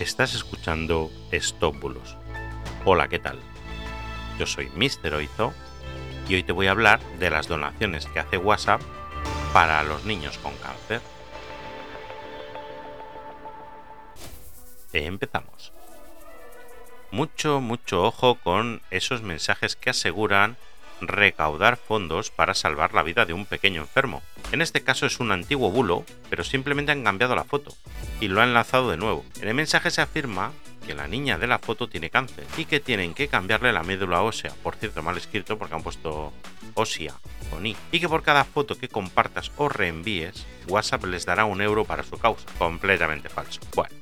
Estás escuchando Estóbulos. Hola, ¿qué tal? Yo soy Mr. Oizo y hoy te voy a hablar de las donaciones que hace WhatsApp para los niños con cáncer. Empezamos. Mucho, mucho ojo con esos mensajes que aseguran recaudar fondos para salvar la vida de un pequeño enfermo. En este caso es un antiguo bulo, pero simplemente han cambiado la foto y lo han enlazado de nuevo. En el mensaje se afirma que la niña de la foto tiene cáncer y que tienen que cambiarle la médula ósea, por cierto mal escrito porque han puesto ósea con i, y que por cada foto que compartas o reenvíes, WhatsApp les dará un euro para su causa. Completamente falso. Bueno,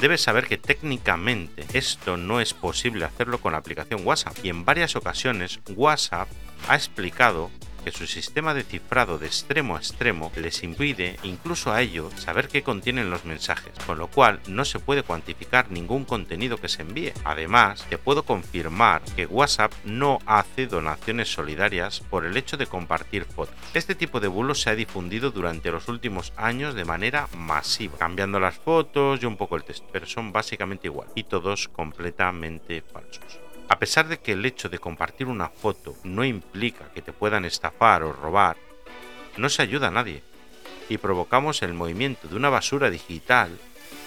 Debes saber que técnicamente esto no es posible hacerlo con la aplicación WhatsApp y en varias ocasiones WhatsApp ha explicado que su sistema de cifrado de extremo a extremo les impide, incluso a ellos, saber qué contienen los mensajes, con lo cual no se puede cuantificar ningún contenido que se envíe. Además, te puedo confirmar que WhatsApp no hace donaciones solidarias por el hecho de compartir fotos. Este tipo de bulos se ha difundido durante los últimos años de manera masiva, cambiando las fotos y un poco el texto, pero son básicamente igual y todos completamente falsos. A pesar de que el hecho de compartir una foto no implica que te puedan estafar o robar, no se ayuda a nadie y provocamos el movimiento de una basura digital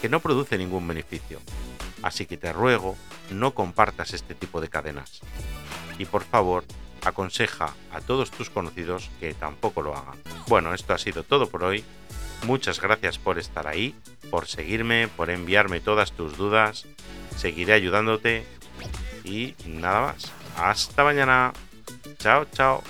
que no produce ningún beneficio. Así que te ruego, no compartas este tipo de cadenas. Y por favor, aconseja a todos tus conocidos que tampoco lo hagan. Bueno, esto ha sido todo por hoy. Muchas gracias por estar ahí, por seguirme, por enviarme todas tus dudas. Seguiré ayudándote y nada más. Hasta mañana. Chao, chao.